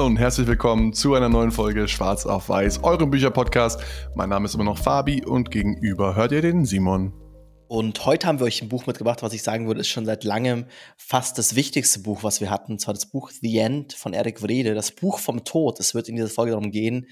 Hallo und herzlich willkommen zu einer neuen Folge Schwarz auf Weiß, eurem Bücherpodcast. Mein Name ist immer noch Fabi und gegenüber hört ihr den Simon. Und heute haben wir euch ein Buch mitgebracht, was ich sagen würde, ist schon seit langem fast das wichtigste Buch, was wir hatten. Und zwar das Buch The End von Eric Wrede, das Buch vom Tod. Es wird in dieser Folge darum gehen,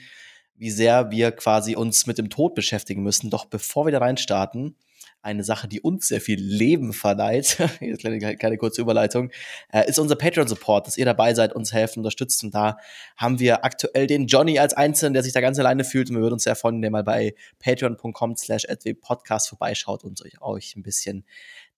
wie sehr wir quasi uns mit dem Tod beschäftigen müssen. Doch bevor wir da reinstarten, eine Sache, die uns sehr viel Leben verleiht, jetzt kleine, kleine kurze Überleitung, äh, ist unser Patreon-Support, dass ihr dabei seid, uns helfen, unterstützt. Und da haben wir aktuell den Johnny als Einzelnen, der sich da ganz alleine fühlt. Und wir würden uns sehr freuen, wenn ihr mal bei patreon.com slash podcast vorbeischaut und euch, euch ein bisschen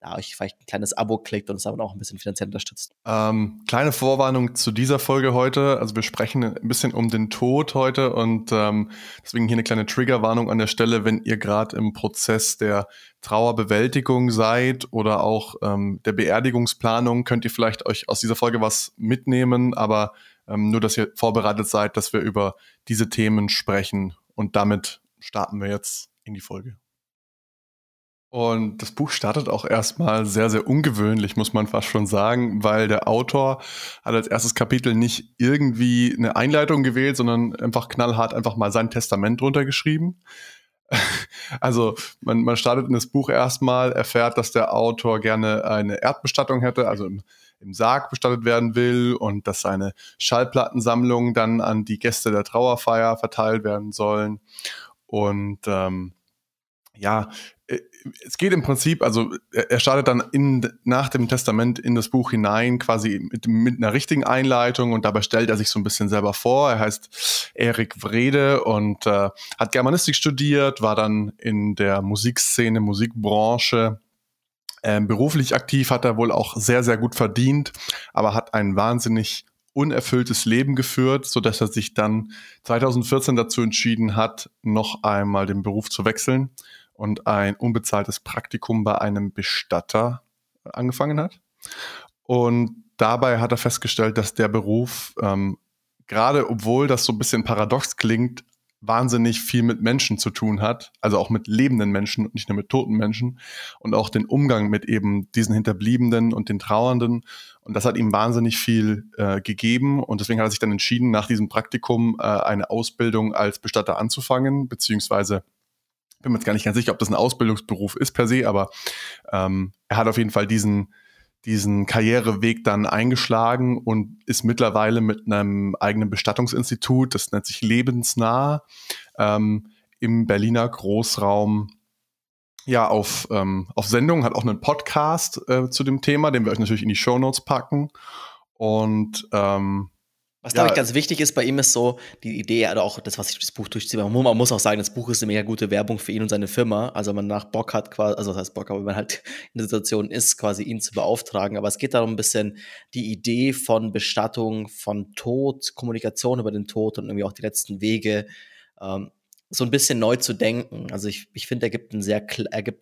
da euch vielleicht ein kleines Abo klickt und es aber auch ein bisschen finanziell unterstützt. Ähm, kleine Vorwarnung zu dieser Folge heute. Also wir sprechen ein bisschen um den Tod heute und ähm, deswegen hier eine kleine Triggerwarnung an der Stelle, wenn ihr gerade im Prozess der Trauerbewältigung seid oder auch ähm, der Beerdigungsplanung, könnt ihr vielleicht euch aus dieser Folge was mitnehmen, aber ähm, nur, dass ihr vorbereitet seid, dass wir über diese Themen sprechen und damit starten wir jetzt in die Folge. Und das Buch startet auch erstmal sehr, sehr ungewöhnlich, muss man fast schon sagen, weil der Autor hat als erstes Kapitel nicht irgendwie eine Einleitung gewählt, sondern einfach knallhart einfach mal sein Testament drunter geschrieben. Also man, man startet in das Buch erstmal, erfährt, dass der Autor gerne eine Erdbestattung hätte, also im, im Sarg bestattet werden will und dass seine Schallplattensammlungen dann an die Gäste der Trauerfeier verteilt werden sollen. Und ähm, ja, es geht im Prinzip, also er startet dann in, nach dem Testament in das Buch hinein, quasi mit, mit einer richtigen Einleitung und dabei stellt er sich so ein bisschen selber vor. Er heißt Erik Wrede und äh, hat Germanistik studiert, war dann in der Musikszene, Musikbranche ähm, beruflich aktiv, hat er wohl auch sehr, sehr gut verdient, aber hat ein wahnsinnig unerfülltes Leben geführt, so dass er sich dann 2014 dazu entschieden hat, noch einmal den Beruf zu wechseln und ein unbezahltes Praktikum bei einem Bestatter angefangen hat. Und dabei hat er festgestellt, dass der Beruf, ähm, gerade obwohl das so ein bisschen paradox klingt, wahnsinnig viel mit Menschen zu tun hat, also auch mit lebenden Menschen und nicht nur mit toten Menschen und auch den Umgang mit eben diesen Hinterbliebenen und den Trauernden. Und das hat ihm wahnsinnig viel äh, gegeben und deswegen hat er sich dann entschieden, nach diesem Praktikum äh, eine Ausbildung als Bestatter anzufangen, beziehungsweise bin mir jetzt gar nicht ganz sicher, ob das ein Ausbildungsberuf ist per se, aber ähm, er hat auf jeden Fall diesen, diesen Karriereweg dann eingeschlagen und ist mittlerweile mit einem eigenen Bestattungsinstitut, das nennt sich Lebensnah, ähm, im Berliner Großraum ja auf, ähm, auf Sendung, hat auch einen Podcast äh, zu dem Thema, den wir euch natürlich in die Show Notes packen. Und ähm, was, glaube ich, ganz wichtig ist bei ihm, ist so die Idee, oder auch das, was ich das Buch durchziehe. Man muss auch sagen, das Buch ist eine mega gute Werbung für ihn und seine Firma. Also, wenn man nach Bock hat, quasi, also, das heißt Bock, aber wenn man halt in der Situation ist, quasi ihn zu beauftragen. Aber es geht darum, ein bisschen die Idee von Bestattung, von Tod, Kommunikation über den Tod und irgendwie auch die letzten Wege. Ähm, so ein bisschen neu zu denken. Also ich, ich finde, er gibt ein sehr,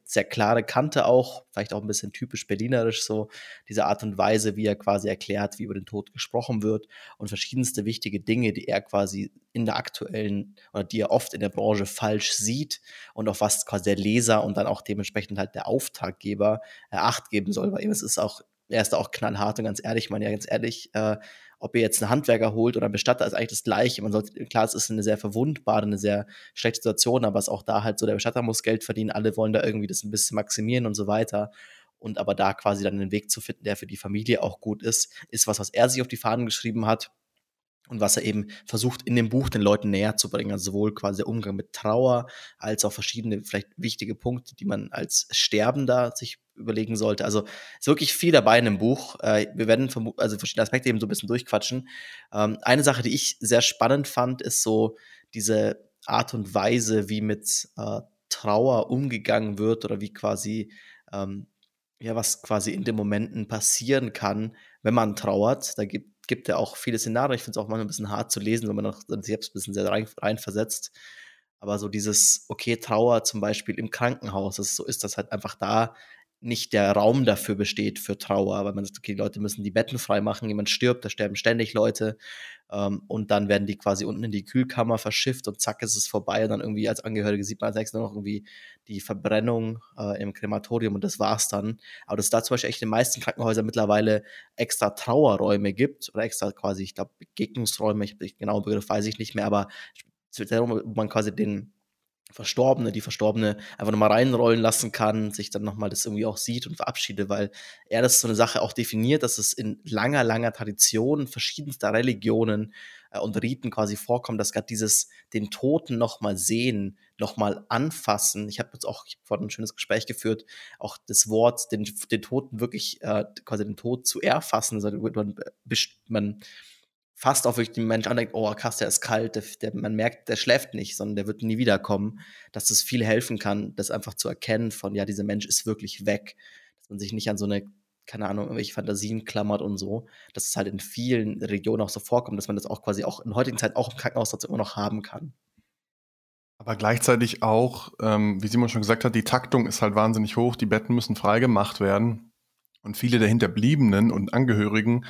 sehr klare Kante auch, vielleicht auch ein bisschen typisch berlinerisch so, diese Art und Weise, wie er quasi erklärt, wie über den Tod gesprochen wird und verschiedenste wichtige Dinge, die er quasi in der aktuellen oder die er oft in der Branche falsch sieht und auf was quasi der Leser und dann auch dementsprechend halt der Auftraggeber äh, Acht geben soll. Weil ist es auch, er ist auch knallhart und ganz ehrlich, ich meine ja ganz ehrlich, äh, ob ihr jetzt einen Handwerker holt oder einen Bestatter, ist eigentlich das Gleiche. Man sollte, klar, es ist eine sehr verwundbare, eine sehr schlechte Situation, aber es ist auch da halt so, der Bestatter muss Geld verdienen, alle wollen da irgendwie das ein bisschen maximieren und so weiter. Und aber da quasi dann einen Weg zu finden, der für die Familie auch gut ist, ist was, was er sich auf die Fahnen geschrieben hat und was er eben versucht in dem Buch den Leuten näher zu bringen. Also sowohl quasi der Umgang mit Trauer als auch verschiedene vielleicht wichtige Punkte, die man als Sterbender sich überlegen sollte. Also ist wirklich viel dabei in dem Buch. Äh, wir werden also verschiedene Aspekte eben so ein bisschen durchquatschen. Ähm, eine Sache, die ich sehr spannend fand, ist so diese Art und Weise, wie mit äh, Trauer umgegangen wird oder wie quasi ähm, ja was quasi in den Momenten passieren kann, wenn man trauert. Da gibt gibt ja auch viele Szenarien. Ich finde es auch manchmal ein bisschen hart zu lesen, wenn man noch selbst ein bisschen sehr rein, reinversetzt. Aber so dieses, okay, Trauer zum Beispiel im Krankenhaus, das ist, so ist das halt einfach da nicht der Raum dafür besteht für Trauer, weil man sagt, okay, die Leute müssen die Betten frei machen, jemand stirbt, da sterben ständig Leute ähm, und dann werden die quasi unten in die Kühlkammer verschifft und zack ist es vorbei und dann irgendwie als Angehörige sieht man als nächstes noch irgendwie die Verbrennung äh, im Krematorium und das war's dann. Aber dass es da zum Beispiel echt in den meisten Krankenhäusern mittlerweile extra Trauerräume gibt oder extra quasi, ich glaube, Begegnungsräume, ich, genau Begriff weiß ich nicht mehr, aber wo man quasi den Verstorbene, die Verstorbene einfach nochmal reinrollen lassen kann, sich dann nochmal das irgendwie auch sieht und verabschiedet, weil er das so eine Sache auch definiert, dass es in langer, langer Tradition verschiedenster Religionen äh, und Riten quasi vorkommt, dass gerade dieses den Toten nochmal sehen, nochmal anfassen. Ich habe jetzt auch hab vorhin ein schönes Gespräch geführt, auch das Wort, den, den Toten wirklich äh, quasi den Tod zu erfassen, also man, man fast auch wirklich den Mensch andenkt, oh krass, der ist kalt, der, der, man merkt, der schläft nicht, sondern der wird nie wiederkommen, dass das viel helfen kann, das einfach zu erkennen von, ja, dieser Mensch ist wirklich weg, dass man sich nicht an so eine, keine Ahnung, irgendwelche Fantasien klammert und so, dass es halt in vielen Regionen auch so vorkommt, dass man das auch quasi auch in heutigen Zeit auch im Krankenhaus immer noch haben kann. Aber gleichzeitig auch, ähm, wie Simon schon gesagt hat, die Taktung ist halt wahnsinnig hoch, die Betten müssen freigemacht werden. Und viele der Hinterbliebenen und Angehörigen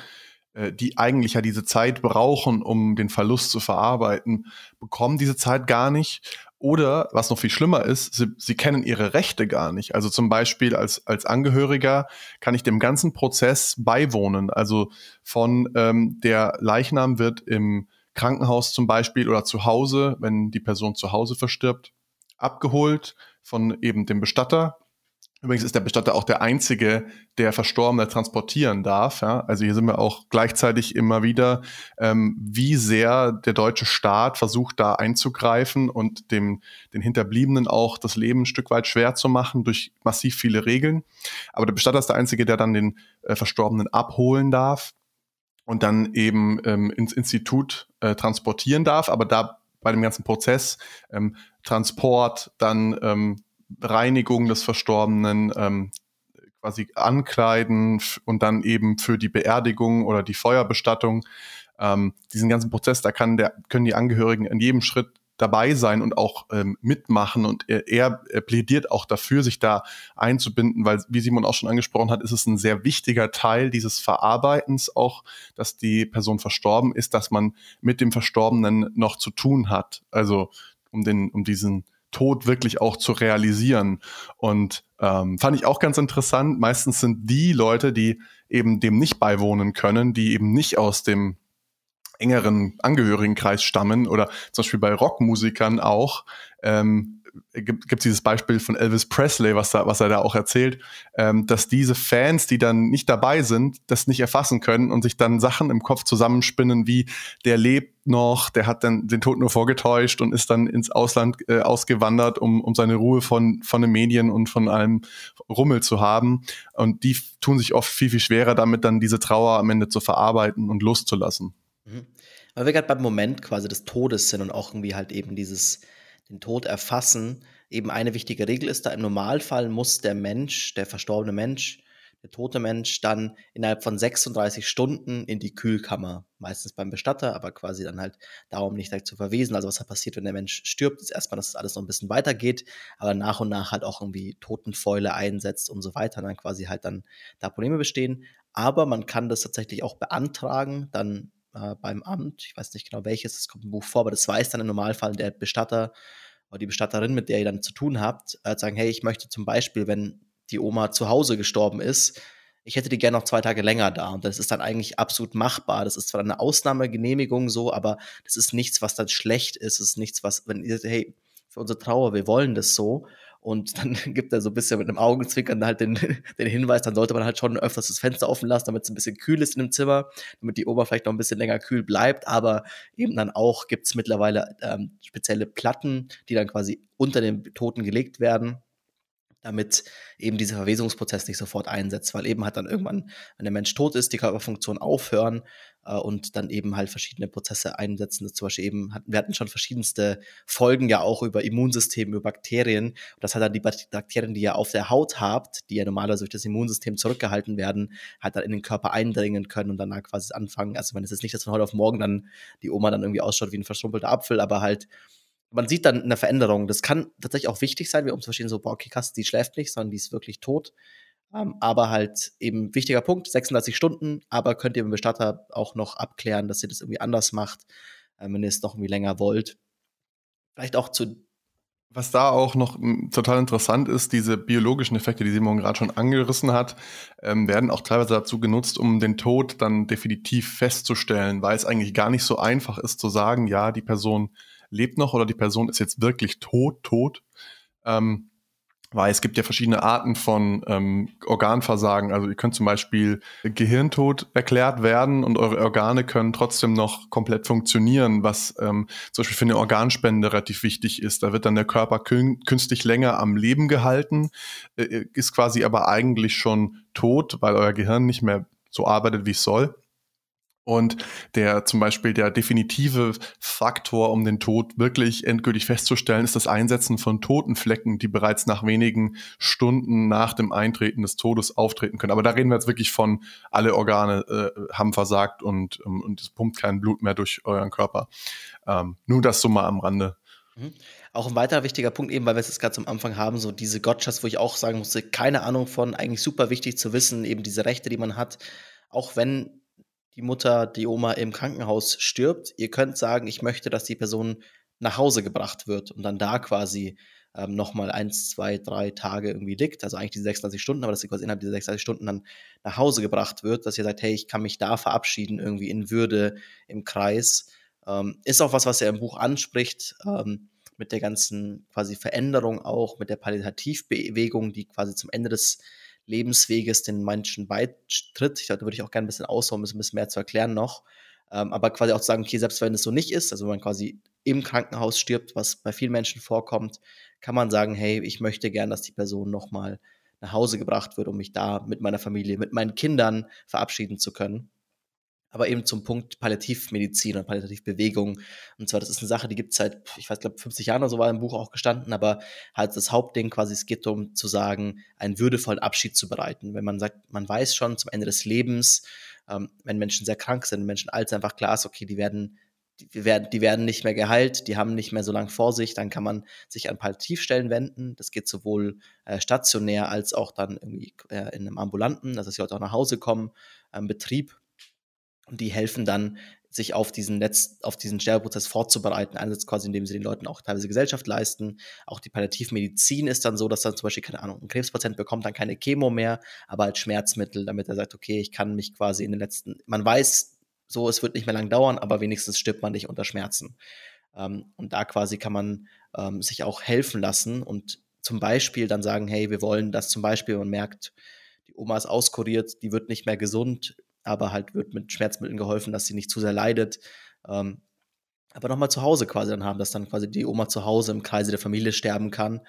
die eigentlich ja diese Zeit brauchen, um den Verlust zu verarbeiten, bekommen diese Zeit gar nicht. Oder, was noch viel schlimmer ist, sie, sie kennen ihre Rechte gar nicht. Also zum Beispiel als, als Angehöriger kann ich dem ganzen Prozess beiwohnen. Also von ähm, der Leichnam wird im Krankenhaus zum Beispiel oder zu Hause, wenn die Person zu Hause verstirbt, abgeholt von eben dem Bestatter Übrigens ist der Bestatter auch der einzige, der Verstorbene transportieren darf. Ja? Also hier sind wir auch gleichzeitig immer wieder, ähm, wie sehr der deutsche Staat versucht, da einzugreifen und dem, den Hinterbliebenen auch das Leben ein Stück weit schwer zu machen durch massiv viele Regeln. Aber der Bestatter ist der einzige, der dann den äh, Verstorbenen abholen darf und dann eben ähm, ins Institut äh, transportieren darf. Aber da bei dem ganzen Prozess ähm, Transport, dann ähm, Reinigung des Verstorbenen, ähm, quasi ankleiden und dann eben für die Beerdigung oder die Feuerbestattung. Ähm, diesen ganzen Prozess, da kann der, können die Angehörigen in jedem Schritt dabei sein und auch ähm, mitmachen. Und er, er plädiert auch dafür, sich da einzubinden, weil, wie Simon auch schon angesprochen hat, ist es ein sehr wichtiger Teil dieses Verarbeitens auch, dass die Person verstorben ist, dass man mit dem Verstorbenen noch zu tun hat. Also um den, um diesen Tod wirklich auch zu realisieren. Und ähm, fand ich auch ganz interessant. Meistens sind die Leute, die eben dem nicht beiwohnen können, die eben nicht aus dem engeren Angehörigenkreis stammen oder zum Beispiel bei Rockmusikern auch, ähm, gibt es dieses Beispiel von Elvis Presley, was, da, was er da auch erzählt, ähm, dass diese Fans, die dann nicht dabei sind, das nicht erfassen können und sich dann Sachen im Kopf zusammenspinnen, wie der lebt noch, der hat dann den Tod nur vorgetäuscht und ist dann ins Ausland äh, ausgewandert, um, um seine Ruhe von, von den Medien und von allem Rummel zu haben. Und die tun sich oft viel, viel schwerer damit, dann diese Trauer am Ende zu verarbeiten und loszulassen. Mhm. Weil wir gerade beim Moment quasi des Todes sind und auch irgendwie halt eben dieses den Tod erfassen, eben eine wichtige Regel ist da, im Normalfall muss der Mensch, der verstorbene Mensch, der tote Mensch dann innerhalb von 36 Stunden in die Kühlkammer, meistens beim Bestatter, aber quasi dann halt darum nicht direkt zu verwesen. Also was halt passiert, wenn der Mensch stirbt, ist erstmal, dass das alles noch ein bisschen weitergeht, aber nach und nach halt auch irgendwie Totenfäule einsetzt und so weiter, dann quasi halt dann da Probleme bestehen. Aber man kann das tatsächlich auch beantragen, dann äh, beim Amt. Ich weiß nicht genau welches, es kommt im Buch vor, aber das weiß dann im Normalfall der Bestatter oder die Bestatterin, mit der ihr dann zu tun habt, äh, sagen, hey, ich möchte zum Beispiel, wenn die Oma zu Hause gestorben ist, ich hätte die gerne noch zwei Tage länger da. Und das ist dann eigentlich absolut machbar. Das ist zwar eine Ausnahmegenehmigung so, aber das ist nichts, was dann schlecht ist. Es ist nichts, was, wenn ihr, hey, für unsere Trauer, wir wollen das so. Und dann gibt er so ein bisschen mit einem Augenzwinkern halt den, den Hinweis, dann sollte man halt schon öfters das Fenster offen lassen, damit es ein bisschen kühl ist in dem Zimmer, damit die vielleicht noch ein bisschen länger kühl bleibt. Aber eben dann auch gibt es mittlerweile ähm, spezielle Platten, die dann quasi unter den Toten gelegt werden damit eben dieser Verwesungsprozess nicht sofort einsetzt, weil eben halt dann irgendwann, wenn der Mensch tot ist, die Körperfunktionen aufhören und dann eben halt verschiedene Prozesse einsetzen. Das zum Beispiel eben, wir hatten schon verschiedenste Folgen ja auch über Immunsystem, über Bakterien. Das hat dann die Bakterien, die ihr auf der Haut habt, die ja normalerweise durch das Immunsystem zurückgehalten werden, halt dann in den Körper eindringen können und danach quasi anfangen. Also man ist jetzt nicht, dass von heute auf morgen dann die Oma dann irgendwie ausschaut wie ein verschrumpelter Apfel, aber halt man sieht dann eine Veränderung. Das kann tatsächlich auch wichtig sein, um zu verstehen, so, boah, okay, krass, die schläft nicht, sondern die ist wirklich tot. Ähm, aber halt eben wichtiger Punkt, 36 Stunden, aber könnt ihr mit dem Bestatter auch noch abklären, dass ihr das irgendwie anders macht, äh, wenn ihr es noch irgendwie länger wollt. Vielleicht auch zu was da auch noch hm, total interessant ist, diese biologischen Effekte, die Simon gerade schon angerissen hat, ähm, werden auch teilweise dazu genutzt, um den Tod dann definitiv festzustellen, weil es eigentlich gar nicht so einfach ist zu sagen, ja, die Person lebt noch oder die Person ist jetzt wirklich tot, tot. Ähm, weil es gibt ja verschiedene Arten von ähm, Organversagen. Also ihr könnt zum Beispiel Gehirntod erklärt werden und eure Organe können trotzdem noch komplett funktionieren, was ähm, zum Beispiel für eine Organspende relativ wichtig ist. Da wird dann der Körper kün künstlich länger am Leben gehalten, äh, ist quasi aber eigentlich schon tot, weil euer Gehirn nicht mehr so arbeitet, wie es soll. Und der zum Beispiel der definitive Faktor, um den Tod wirklich endgültig festzustellen, ist das Einsetzen von Totenflecken, die bereits nach wenigen Stunden nach dem Eintreten des Todes auftreten können. Aber da reden wir jetzt wirklich von, alle Organe äh, haben versagt und, ähm, und es pumpt kein Blut mehr durch euren Körper. Ähm, nur das so mal am Rande. Mhm. Auch ein weiterer wichtiger Punkt, eben weil wir es jetzt gerade zum Anfang haben, so diese Gotchas, wo ich auch sagen musste, keine Ahnung von, eigentlich super wichtig zu wissen, eben diese Rechte, die man hat, auch wenn die Mutter, die Oma im Krankenhaus stirbt, ihr könnt sagen, ich möchte, dass die Person nach Hause gebracht wird und dann da quasi ähm, nochmal eins, zwei, drei Tage irgendwie liegt, also eigentlich die 36 Stunden, aber dass sie quasi innerhalb dieser 36 Stunden dann nach Hause gebracht wird, dass ihr sagt, hey, ich kann mich da verabschieden, irgendwie in Würde im Kreis. Ähm, ist auch was, was er im Buch anspricht, ähm, mit der ganzen quasi Veränderung auch, mit der Palliativbewegung, die quasi zum Ende des Lebensweges den Menschen beitritt. Ich glaube, da würde ich auch gerne ein bisschen ausholen, ein bisschen mehr zu erklären noch. Ähm, aber quasi auch zu sagen, okay, selbst wenn es so nicht ist, also wenn man quasi im Krankenhaus stirbt, was bei vielen Menschen vorkommt, kann man sagen, hey, ich möchte gern, dass die Person nochmal nach Hause gebracht wird, um mich da mit meiner Familie, mit meinen Kindern verabschieden zu können aber eben zum Punkt Palliativmedizin und Palliativbewegung. Und zwar, das ist eine Sache, die gibt es seit, ich weiß, glaube 50 Jahren oder so war im Buch auch gestanden, aber halt das Hauptding quasi, es geht darum zu sagen, einen würdevollen Abschied zu bereiten. Wenn man sagt, man weiß schon zum Ende des Lebens, ähm, wenn Menschen sehr krank sind, Menschen alt sind, einfach klar ist, okay, die werden die werden, die werden nicht mehr geheilt, die haben nicht mehr so lange vor sich, dann kann man sich an Palliativstellen wenden. Das geht sowohl äh, stationär als auch dann irgendwie äh, in einem ambulanten, dass sie heute auch nach Hause kommen, ähm, Betrieb und die helfen dann, sich auf diesen Letz auf diesen Sterbeprozess vorzubereiten, einerseits quasi, indem sie den Leuten auch teilweise Gesellschaft leisten. Auch die Palliativmedizin ist dann so, dass dann zum Beispiel, keine Ahnung, ein Krebspatient bekommt dann keine Chemo mehr, aber als Schmerzmittel, damit er sagt, okay, ich kann mich quasi in den letzten, man weiß so, es wird nicht mehr lang dauern, aber wenigstens stirbt man nicht unter Schmerzen. Ähm, und da quasi kann man ähm, sich auch helfen lassen und zum Beispiel dann sagen, hey, wir wollen das zum Beispiel, man merkt, die Oma ist auskuriert, die wird nicht mehr gesund, aber halt wird mit Schmerzmitteln geholfen, dass sie nicht zu sehr leidet. Ähm, aber nochmal zu Hause quasi dann haben, dass dann quasi die Oma zu Hause im Kreise der Familie sterben kann.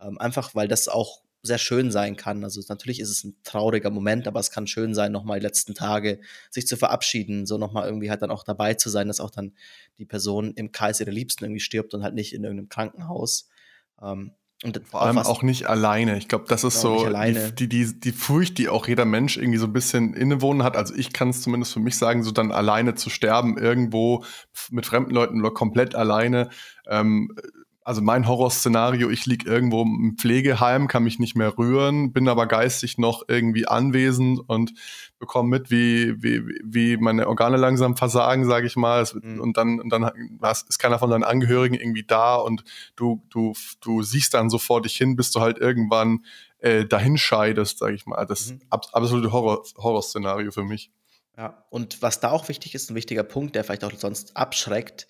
Ähm, einfach weil das auch sehr schön sein kann. Also natürlich ist es ein trauriger Moment, aber es kann schön sein, nochmal die letzten Tage sich zu verabschieden, so nochmal irgendwie halt dann auch dabei zu sein, dass auch dann die Person im Kreis ihrer Liebsten irgendwie stirbt und halt nicht in irgendeinem Krankenhaus. Ähm, und Vor allem auch nicht alleine. Ich glaube, das ist so die, die, die, die Furcht, die auch jeder Mensch irgendwie so ein bisschen innewohnen hat. Also ich kann es zumindest für mich sagen, so dann alleine zu sterben, irgendwo mit fremden Leuten oder komplett alleine. Ähm, also mein Horrorszenario, ich lieg irgendwo im Pflegeheim, kann mich nicht mehr rühren, bin aber geistig noch irgendwie anwesend und bekomme mit, wie, wie, wie meine Organe langsam versagen, sage ich mal. Mhm. Und dann, und dann ist keiner von deinen Angehörigen irgendwie da und du, du, du siehst dann so vor dich hin, bis du halt irgendwann äh, dahin scheidest, sage ich mal. Das mhm. ab, absolute Horror, Horrorszenario für mich. Ja, und was da auch wichtig ist, ein wichtiger Punkt, der vielleicht auch sonst abschreckt,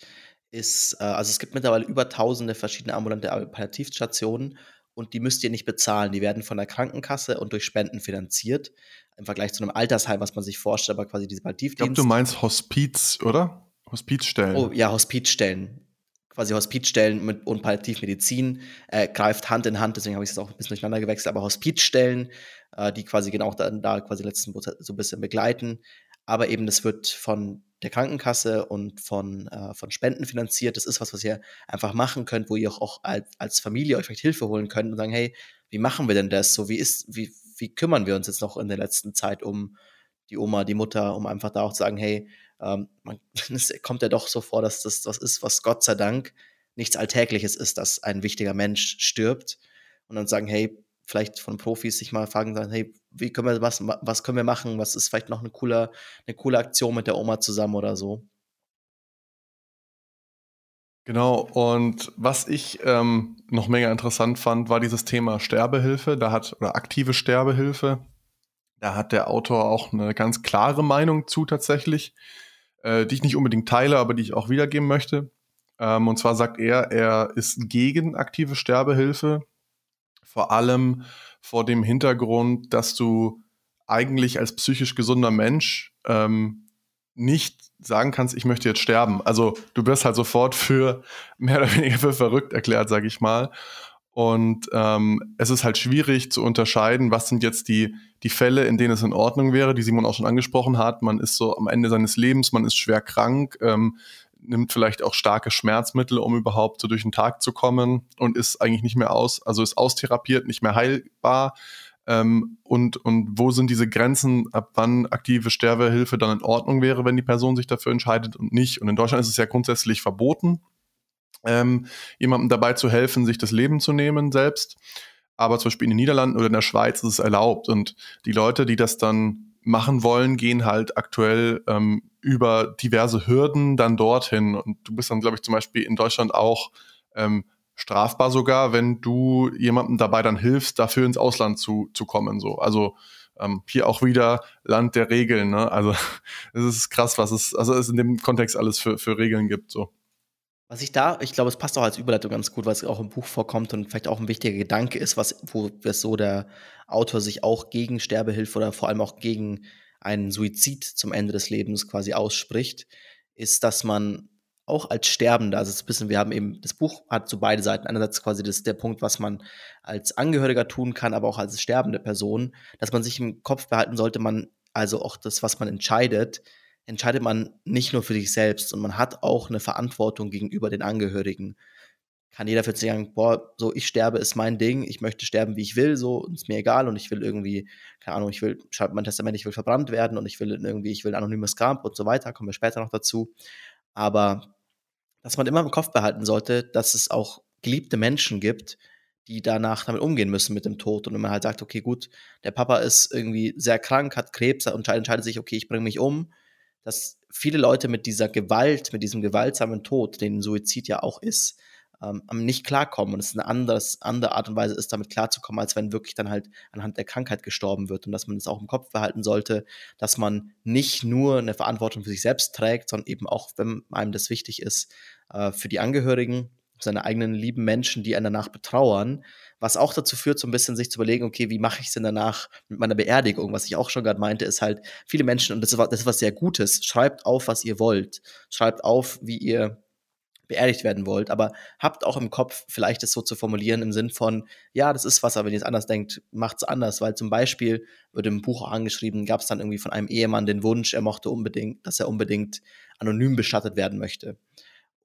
ist, äh, also es gibt mittlerweile über tausende verschiedene ambulante Palliativstationen und die müsst ihr nicht bezahlen. Die werden von der Krankenkasse und durch Spenden finanziert. Im Vergleich zu einem Altersheim, was man sich vorstellt, aber quasi diese Palliativdienst. Ich glaube, du meinst Hospiz, oder? Hospizstellen. Oh ja, Hospizstellen. Quasi Hospizstellen mit, und Palliativmedizin äh, greift Hand in Hand, deswegen habe ich es auch ein bisschen durcheinander gewechselt, aber Hospizstellen, äh, die quasi genau da, da quasi letzten so ein bisschen begleiten. Aber eben, das wird von der Krankenkasse und von, äh, von Spenden finanziert. Das ist was, was ihr einfach machen könnt, wo ihr auch, auch als, als Familie euch vielleicht Hilfe holen könnt und sagen, hey, wie machen wir denn das? So, wie ist, wie, wie kümmern wir uns jetzt noch in der letzten Zeit um die Oma, die Mutter, um einfach da auch zu sagen, hey, ähm, man, es kommt ja doch so vor, dass das was ist, was Gott sei Dank nichts Alltägliches ist, dass ein wichtiger Mensch stirbt und dann sagen, hey, vielleicht von Profis sich mal fragen, sagen, hey, wie können wir was, was können wir machen? Was ist vielleicht noch eine coole, eine coole Aktion mit der Oma zusammen oder so? Genau, und was ich ähm, noch mega interessant fand, war dieses Thema Sterbehilfe. Da hat, oder aktive Sterbehilfe. Da hat der Autor auch eine ganz klare Meinung zu tatsächlich, äh, die ich nicht unbedingt teile, aber die ich auch wiedergeben möchte. Ähm, und zwar sagt er, er ist gegen aktive Sterbehilfe, vor allem vor dem Hintergrund, dass du eigentlich als psychisch gesunder Mensch ähm, nicht sagen kannst, ich möchte jetzt sterben. Also du wirst halt sofort für mehr oder weniger für verrückt erklärt, sage ich mal. Und ähm, es ist halt schwierig zu unterscheiden, was sind jetzt die, die Fälle, in denen es in Ordnung wäre, die Simon auch schon angesprochen hat. Man ist so am Ende seines Lebens, man ist schwer krank, ähm, nimmt vielleicht auch starke Schmerzmittel, um überhaupt so durch den Tag zu kommen und ist eigentlich nicht mehr aus, also ist austherapiert, nicht mehr heilbar. Ähm, und, und wo sind diese Grenzen, ab wann aktive Sterbehilfe dann in Ordnung wäre, wenn die Person sich dafür entscheidet und nicht. Und in Deutschland ist es ja grundsätzlich verboten, ähm, jemandem dabei zu helfen, sich das Leben zu nehmen selbst. Aber zum Beispiel in den Niederlanden oder in der Schweiz ist es erlaubt. Und die Leute, die das dann machen wollen, gehen halt aktuell ähm, über diverse Hürden dann dorthin. Und du bist dann, glaube ich, zum Beispiel in Deutschland auch ähm, strafbar sogar, wenn du jemandem dabei dann hilfst, dafür ins Ausland zu, zu kommen. So. Also ähm, hier auch wieder Land der Regeln. Ne? Also es ist krass, was es, also es in dem Kontext alles für, für Regeln gibt. So. Was ich da, ich glaube, es passt auch als Überleitung ganz gut, weil es auch im Buch vorkommt und vielleicht auch ein wichtiger Gedanke ist, was, wo es so der Autor sich auch gegen Sterbehilfe oder vor allem auch gegen einen Suizid zum Ende des Lebens quasi ausspricht, ist, dass man auch als Sterbender, also ein bisschen, wir haben eben, das Buch hat so beide Seiten. Einerseits quasi das der Punkt, was man als Angehöriger tun kann, aber auch als sterbende Person, dass man sich im Kopf behalten sollte, man, also auch das, was man entscheidet, entscheidet man nicht nur für sich selbst und man hat auch eine Verantwortung gegenüber den Angehörigen. Kann jeder für sich sagen, boah, so ich sterbe ist mein Ding, ich möchte sterben, wie ich will, so ist mir egal und ich will irgendwie, keine Ahnung, ich will, schreibt mein Testament, ich will verbrannt werden und ich will irgendwie, ich will anonymes Grab und so weiter, kommen wir später noch dazu. Aber dass man immer im Kopf behalten sollte, dass es auch geliebte Menschen gibt, die danach damit umgehen müssen mit dem Tod. Und wenn man halt sagt, okay, gut, der Papa ist irgendwie sehr krank, hat Krebs und entscheidet sich, okay, ich bringe mich um, dass viele Leute mit dieser Gewalt, mit diesem gewaltsamen Tod, den Suizid ja auch ist, ähm, nicht klarkommen. Und es eine anderes, andere Art und Weise ist, damit klarzukommen, als wenn wirklich dann halt anhand der Krankheit gestorben wird. Und dass man das auch im Kopf behalten sollte, dass man nicht nur eine Verantwortung für sich selbst trägt, sondern eben auch, wenn einem das wichtig ist, äh, für die Angehörigen, seine eigenen lieben Menschen, die einen danach betrauern, was auch dazu führt, so ein bisschen sich zu überlegen, okay, wie mache ich es denn danach mit meiner Beerdigung? Was ich auch schon gerade meinte, ist halt, viele Menschen, und das ist, das ist was sehr Gutes, schreibt auf, was ihr wollt. Schreibt auf, wie ihr beerdigt werden wollt, aber habt auch im Kopf, vielleicht es so zu formulieren im Sinn von, ja, das ist was, aber wenn ihr es anders denkt, macht es anders, weil zum Beispiel wird im Buch auch angeschrieben, gab es dann irgendwie von einem Ehemann den Wunsch, er mochte unbedingt, dass er unbedingt anonym bestattet werden möchte.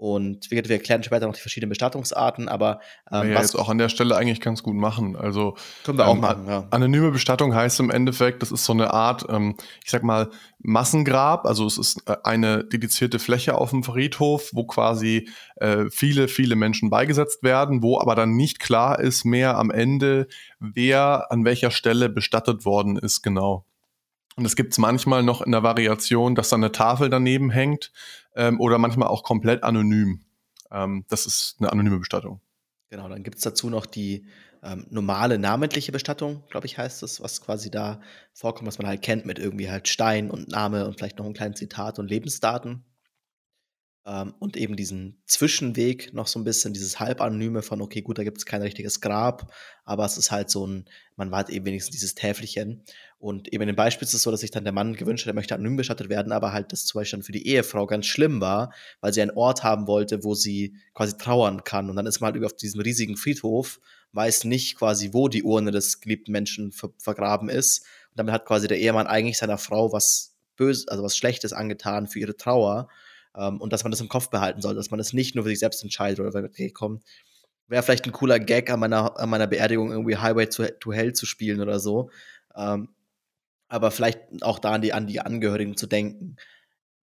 Und gesagt, wir erklären später noch die verschiedenen Bestattungsarten, aber ähm, ja, was jetzt auch an der Stelle eigentlich ganz gut machen. Also können wir auch ähm, machen. Ja. Anonyme Bestattung heißt im Endeffekt, das ist so eine Art, ähm, ich sag mal Massengrab. Also es ist äh, eine dedizierte Fläche auf dem Friedhof, wo quasi äh, viele, viele Menschen beigesetzt werden, wo aber dann nicht klar ist mehr am Ende, wer an welcher Stelle bestattet worden ist genau. Und es gibt es manchmal noch in der Variation, dass da eine Tafel daneben hängt ähm, oder manchmal auch komplett anonym. Ähm, das ist eine anonyme Bestattung. Genau, dann gibt es dazu noch die ähm, normale namentliche Bestattung, glaube ich, heißt es, was quasi da vorkommt, was man halt kennt mit irgendwie halt Stein und Name und vielleicht noch ein kleines Zitat und Lebensdaten. Ähm, und eben diesen Zwischenweg noch so ein bisschen, dieses Halbanonyme von, okay, gut, da gibt es kein richtiges Grab, aber es ist halt so ein, man war halt eben wenigstens dieses Täfelchen. Und eben in dem Beispiel ist es so, dass sich dann der Mann gewünscht hat, er möchte anonym bestattet werden, aber halt das zum Beispiel dann für die Ehefrau ganz schlimm war, weil sie einen Ort haben wollte, wo sie quasi trauern kann. Und dann ist man halt auf diesem riesigen Friedhof, weiß nicht quasi, wo die Urne des geliebten Menschen ver vergraben ist. Und damit hat quasi der Ehemann eigentlich seiner Frau was Böses, also was Schlechtes angetan für ihre Trauer. Ähm, und dass man das im Kopf behalten soll, dass man das nicht nur für sich selbst entscheidet oder weil, okay, komm, wäre vielleicht ein cooler Gag an meiner, an meiner Beerdigung irgendwie Highway to, to Hell zu spielen oder so. Ähm, aber vielleicht auch da an die, an die Angehörigen zu denken.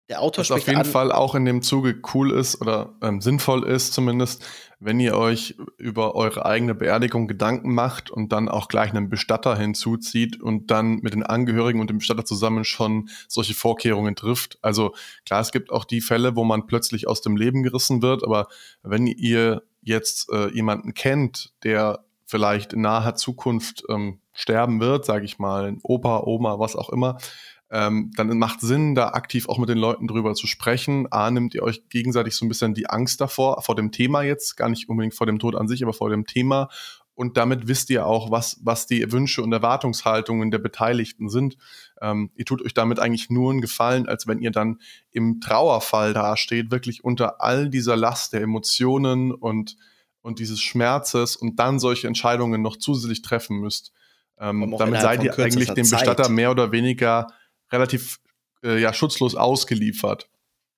Der Autor Was auf jeden Fall auch in dem Zuge cool ist oder ähm, sinnvoll ist zumindest, wenn ihr euch über eure eigene Beerdigung Gedanken macht und dann auch gleich einen Bestatter hinzuzieht und dann mit den Angehörigen und dem Bestatter zusammen schon solche Vorkehrungen trifft. Also klar, es gibt auch die Fälle, wo man plötzlich aus dem Leben gerissen wird, aber wenn ihr jetzt äh, jemanden kennt, der vielleicht in naher Zukunft ähm, sterben wird, sage ich mal, ein Opa, Oma, was auch immer, ähm, dann macht Sinn, da aktiv auch mit den Leuten drüber zu sprechen. A, nimmt ihr euch gegenseitig so ein bisschen die Angst davor, vor dem Thema jetzt, gar nicht unbedingt vor dem Tod an sich, aber vor dem Thema. Und damit wisst ihr auch, was, was die Wünsche und Erwartungshaltungen der Beteiligten sind. Ähm, ihr tut euch damit eigentlich nur einen Gefallen, als wenn ihr dann im Trauerfall dasteht, wirklich unter all dieser Last der Emotionen und, und dieses Schmerzes und dann solche Entscheidungen noch zusätzlich treffen müsst. Ähm, damit seid ihr eigentlich dem Bestatter Zeit. mehr oder weniger relativ äh, ja, schutzlos ausgeliefert.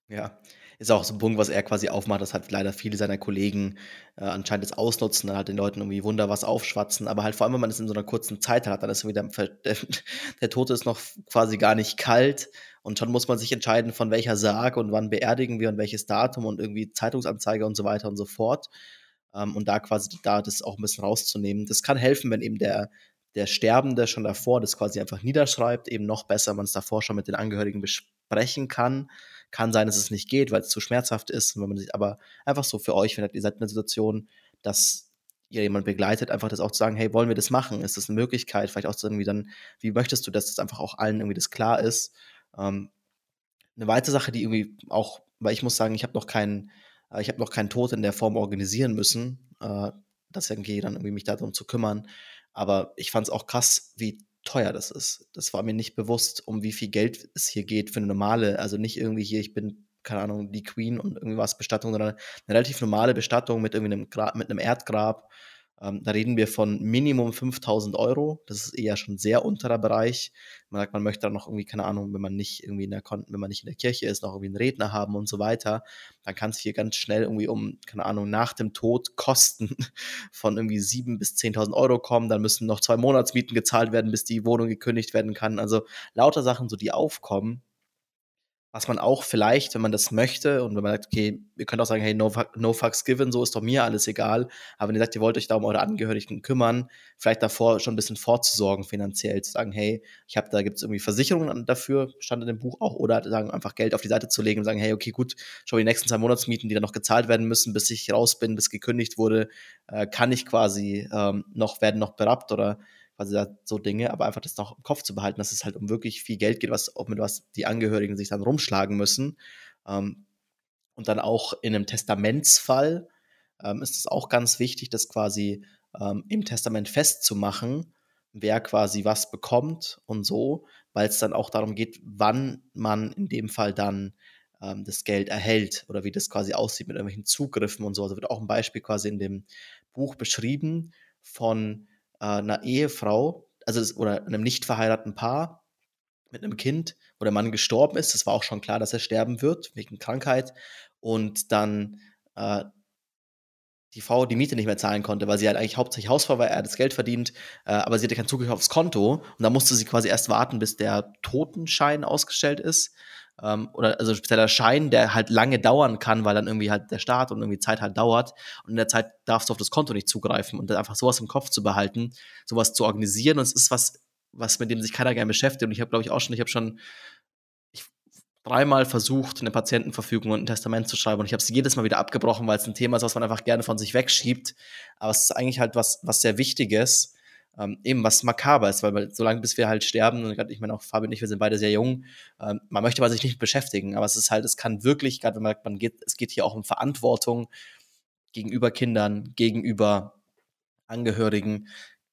Ja, ist auch so ein Punkt, was er quasi aufmacht, dass halt leider viele seiner Kollegen äh, anscheinend das ausnutzen, dann halt den Leuten irgendwie Wunder was aufschwatzen, aber halt vor allem, wenn man es in so einer kurzen Zeit hat, dann ist wieder, der, der Tote ist noch quasi gar nicht kalt und schon muss man sich entscheiden, von welcher Sarg und wann beerdigen wir und welches Datum und irgendwie Zeitungsanzeige und so weiter und so fort. Ähm, und da quasi da das auch ein bisschen rauszunehmen. Das kann helfen, wenn eben der, der Sterbende schon davor das quasi einfach niederschreibt, eben noch besser man es davor schon mit den Angehörigen besprechen kann. Kann sein, dass es nicht geht, weil es zu schmerzhaft ist. Wenn man sich aber einfach so für euch, wenn ihr seid in einer Situation, dass ihr jemand begleitet, einfach das auch zu sagen, hey, wollen wir das machen? Ist das eine Möglichkeit? Vielleicht auch so irgendwie dann, wie möchtest du, dass das einfach auch allen irgendwie das klar ist? Ähm, eine weitere Sache, die irgendwie auch, weil ich muss sagen, ich habe noch keinen, äh, ich habe noch keinen Tod in der Form organisieren müssen, äh, das irgendwie dann irgendwie mich darum zu kümmern. Aber ich fand es auch krass, wie teuer das ist. Das war mir nicht bewusst, um wie viel Geld es hier geht für eine normale, also nicht irgendwie hier, ich bin, keine Ahnung, die Queen und irgendwie was Bestattung, sondern eine relativ normale Bestattung mit irgendwie einem, Gra mit einem Erdgrab ähm, da reden wir von Minimum 5000 Euro. Das ist eher schon sehr unterer Bereich. Man sagt, man möchte dann noch irgendwie, keine Ahnung, wenn man nicht irgendwie in der, wenn man nicht in der Kirche ist, noch irgendwie einen Redner haben und so weiter. Dann kann es hier ganz schnell irgendwie um, keine Ahnung, nach dem Tod Kosten von irgendwie 7.000 bis 10.000 Euro kommen. Dann müssen noch zwei Monatsmieten gezahlt werden, bis die Wohnung gekündigt werden kann. Also lauter Sachen, so die aufkommen was man auch vielleicht, wenn man das möchte und wenn man sagt, okay, ihr könnt auch sagen, hey, no, no fucks given, so ist doch mir alles egal. Aber wenn ihr sagt, ihr wollt euch da um eure Angehörigen kümmern, vielleicht davor schon ein bisschen vorzusorgen finanziell, zu sagen, hey, ich habe da gibt es irgendwie Versicherungen dafür, stand in dem Buch auch, oder sagen einfach Geld auf die Seite zu legen und sagen, hey, okay, gut, schon die nächsten zwei Monatsmieten, die dann noch gezahlt werden müssen, bis ich raus bin, bis gekündigt wurde, äh, kann ich quasi ähm, noch, werden noch berappt oder quasi so Dinge, aber einfach das noch im Kopf zu behalten, dass es halt um wirklich viel Geld geht, was mit was die Angehörigen sich dann rumschlagen müssen. Ähm, und dann auch in einem Testamentsfall ähm, ist es auch ganz wichtig, das quasi ähm, im Testament festzumachen, wer quasi was bekommt und so, weil es dann auch darum geht, wann man in dem Fall dann ähm, das Geld erhält oder wie das quasi aussieht mit irgendwelchen Zugriffen und so. Also wird auch ein Beispiel quasi in dem Buch beschrieben von äh, einer Ehefrau, also oder einem nicht verheirateten Paar mit einem Kind, wo der Mann gestorben ist. Das war auch schon klar, dass er sterben wird, wegen Krankheit. Und dann äh, die Frau die Miete nicht mehr zahlen konnte, weil sie halt eigentlich hauptsächlich Hausfrau war, er hat das Geld verdient, äh, aber sie hatte keinen Zugriff aufs Konto. Und da musste sie quasi erst warten, bis der Totenschein ausgestellt ist ähm, oder also spezieller Schein, der halt lange dauern kann, weil dann irgendwie halt der Start und irgendwie Zeit halt dauert. Und in der Zeit darfst du auf das Konto nicht zugreifen und dann einfach sowas im Kopf zu behalten, sowas zu organisieren. Und es ist was, was mit dem sich keiner gerne beschäftigt. Und ich habe glaube ich auch schon, ich habe schon dreimal versucht, eine Patientenverfügung und ein Testament zu schreiben. Und ich habe es jedes Mal wieder abgebrochen, weil es ein Thema ist, was man einfach gerne von sich wegschiebt, aber es ist eigentlich halt was, was sehr Wichtiges ähm, eben was makaber ist, weil solange bis wir halt sterben, und ich meine auch Fabi und ich, wir sind beide sehr jung, ähm, man möchte man sich nicht beschäftigen, aber es ist halt, es kann wirklich, gerade wenn man, man geht, es geht hier auch um Verantwortung gegenüber Kindern, gegenüber Angehörigen,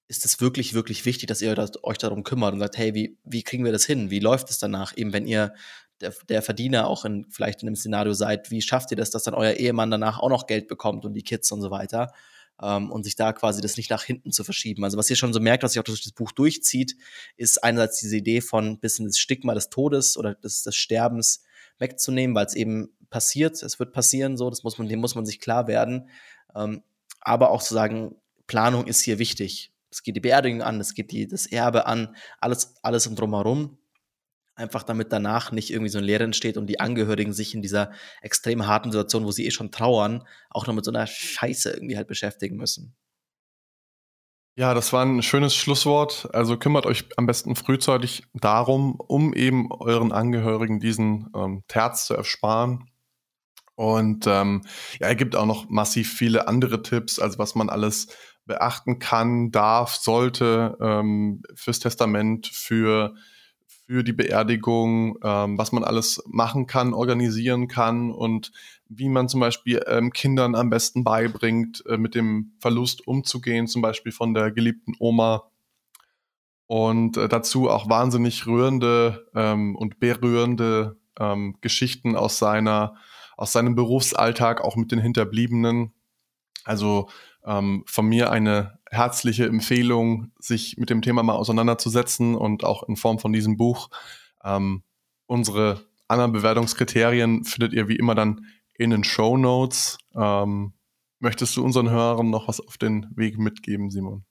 ist es wirklich, wirklich wichtig, dass ihr euch darum kümmert und sagt, hey, wie, wie kriegen wir das hin? Wie läuft es danach? Eben, wenn ihr der, der Verdiener auch in, vielleicht in einem Szenario seid, wie schafft ihr das, dass dann euer Ehemann danach auch noch Geld bekommt und die Kids und so weiter? Ähm, und sich da quasi das nicht nach hinten zu verschieben. Also was ihr schon so merkt, was sich auch durch das Buch durchzieht, ist einerseits diese Idee von bisschen das Stigma des Todes oder des, des Sterbens wegzunehmen, weil es eben passiert, es wird passieren, so, das muss man, dem muss man sich klar werden. Ähm, aber auch zu sagen, Planung ist hier wichtig. Es geht die Beerdigung an, es geht die, das Erbe an, alles, alles um drumherum. Einfach damit danach nicht irgendwie so ein Leer entsteht und die Angehörigen sich in dieser extrem harten Situation, wo sie eh schon trauern, auch noch mit so einer Scheiße irgendwie halt beschäftigen müssen. Ja, das war ein schönes Schlusswort. Also kümmert euch am besten frühzeitig darum, um eben euren Angehörigen diesen ähm, Terz zu ersparen. Und ähm, ja, er gibt auch noch massiv viele andere Tipps, also was man alles beachten kann, darf, sollte ähm, fürs Testament, für, für die Beerdigung, ähm, was man alles machen kann, organisieren kann und wie man zum Beispiel ähm, Kindern am besten beibringt, äh, mit dem Verlust umzugehen, zum Beispiel von der geliebten Oma. Und äh, dazu auch wahnsinnig rührende ähm, und berührende ähm, Geschichten aus seiner, aus seinem Berufsalltag, auch mit den Hinterbliebenen. Also ähm, von mir eine herzliche Empfehlung, sich mit dem Thema mal auseinanderzusetzen und auch in Form von diesem Buch. Ähm, unsere anderen Bewertungskriterien findet ihr wie immer dann in den Show Notes. Ähm, möchtest du unseren Hörern noch was auf den Weg mitgeben, Simon?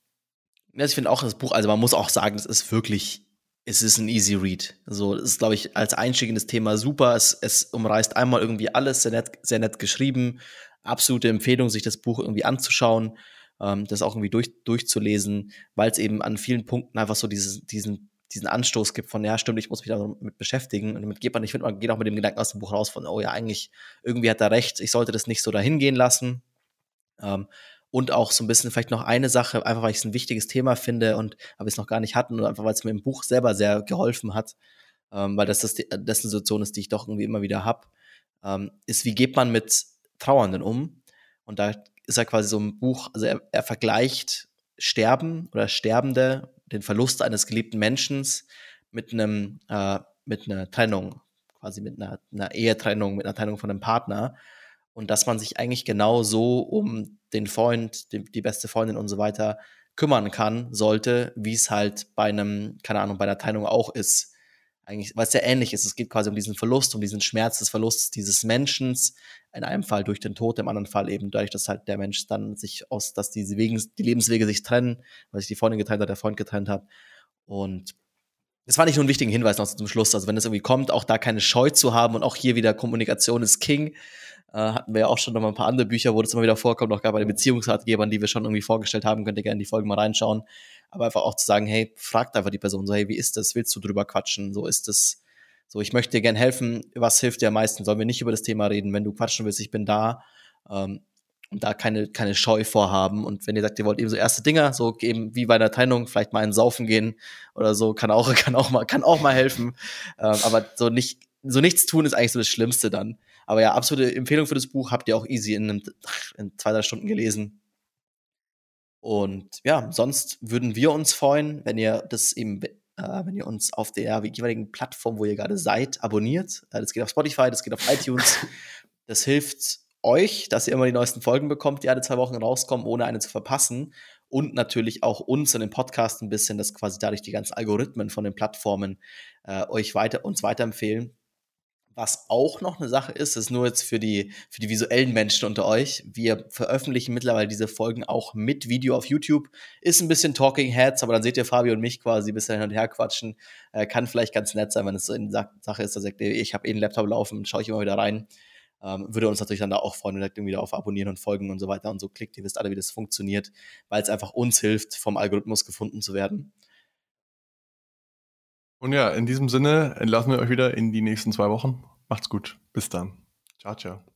Ja, ich finde auch das Buch, also man muss auch sagen, es ist wirklich, es ist ein easy read. Also, es ist, glaube ich, als Einstieg in das Thema super. Es, es umreißt einmal irgendwie alles, sehr nett, sehr nett geschrieben. Absolute Empfehlung, sich das Buch irgendwie anzuschauen, ähm, das auch irgendwie durch, durchzulesen, weil es eben an vielen Punkten einfach so dieses, diesen diesen Anstoß gibt von, ja, stimmt, ich muss mich damit beschäftigen. Und damit geht man, ich finde, man geht auch mit dem Gedanken aus dem Buch raus von, oh ja, eigentlich, irgendwie hat er recht, ich sollte das nicht so dahin gehen lassen. Ähm, und auch so ein bisschen vielleicht noch eine Sache, einfach weil ich es ein wichtiges Thema finde und aber es noch gar nicht hatten oder einfach weil es mir im Buch selber sehr geholfen hat, ähm, weil das, das, das eine Situation ist, die ich doch irgendwie immer wieder habe, ähm, ist, wie geht man mit Trauernden um? Und da ist er quasi so ein Buch, also er, er vergleicht Sterben oder Sterbende den Verlust eines geliebten Menschen mit einem, äh, mit einer Trennung, quasi mit einer, einer Ehetrennung, mit einer Trennung von einem Partner. Und dass man sich eigentlich genau so um den Freund, die, die beste Freundin und so weiter kümmern kann, sollte, wie es halt bei einem, keine Ahnung, bei einer Trennung auch ist. Eigentlich, es ja ähnlich ist. Es geht quasi um diesen Verlust, um diesen Schmerz des Verlusts dieses Menschen. In einem Fall durch den Tod, im anderen Fall eben dadurch, dass halt der Mensch dann sich aus, dass diese Wegen, die Lebenswege sich trennen, weil sich die Freundin getrennt hat, der Freund getrennt hat. Und das fand ich nur einen wichtigen Hinweis noch zum Schluss. Also wenn es irgendwie kommt, auch da keine Scheu zu haben und auch hier wieder Kommunikation ist King. Äh, hatten wir ja auch schon noch mal ein paar andere Bücher, wo das immer wieder vorkommt, auch gerade bei den Beziehungsratgebern, die wir schon irgendwie vorgestellt haben, könnt ihr gerne in die Folgen mal reinschauen aber einfach auch zu sagen, hey, fragt einfach die Person so, hey, wie ist das? Willst du drüber quatschen? So ist das. So, ich möchte dir gern helfen. Was hilft dir am meisten? Sollen wir nicht über das Thema reden? Wenn du quatschen willst, ich bin da. Ähm, und da keine, keine Scheu vorhaben. Und wenn ihr sagt, ihr wollt eben so erste Dinger, so eben wie bei einer Trennung, vielleicht mal in Saufen gehen oder so, kann auch, kann auch mal, kann auch mal helfen. Ähm, aber so nicht, so nichts tun ist eigentlich so das Schlimmste dann. Aber ja, absolute Empfehlung für das Buch habt ihr auch easy in, in zwei, drei Stunden gelesen. Und ja, sonst würden wir uns freuen, wenn ihr das eben, äh, wenn ihr uns auf der jeweiligen Plattform, wo ihr gerade seid, abonniert. Äh, das geht auf Spotify, das geht auf iTunes. Das hilft euch, dass ihr immer die neuesten Folgen bekommt, die alle zwei Wochen rauskommen, ohne eine zu verpassen. Und natürlich auch uns in dem Podcast ein bisschen, dass quasi dadurch die ganzen Algorithmen von den Plattformen äh, euch weiter, uns weiterempfehlen. Was auch noch eine Sache ist, ist nur jetzt für die, für die visuellen Menschen unter euch. Wir veröffentlichen mittlerweile diese Folgen auch mit Video auf YouTube. Ist ein bisschen Talking Heads, aber dann seht ihr Fabio und mich quasi ein bisschen hin und her quatschen. Äh, kann vielleicht ganz nett sein, wenn es so eine Sache ist, da sagt ihr, ich habe eh einen Laptop laufen, schaue ich immer wieder rein. Ähm, würde uns natürlich dann da auch freuen, wenn ihr irgendwie da auf Abonnieren und Folgen und so weiter und so klickt. Ihr wisst alle, wie das funktioniert, weil es einfach uns hilft, vom Algorithmus gefunden zu werden. Und ja, in diesem Sinne entlassen wir euch wieder in die nächsten zwei Wochen. Macht's gut. Bis dann. Ciao, ciao.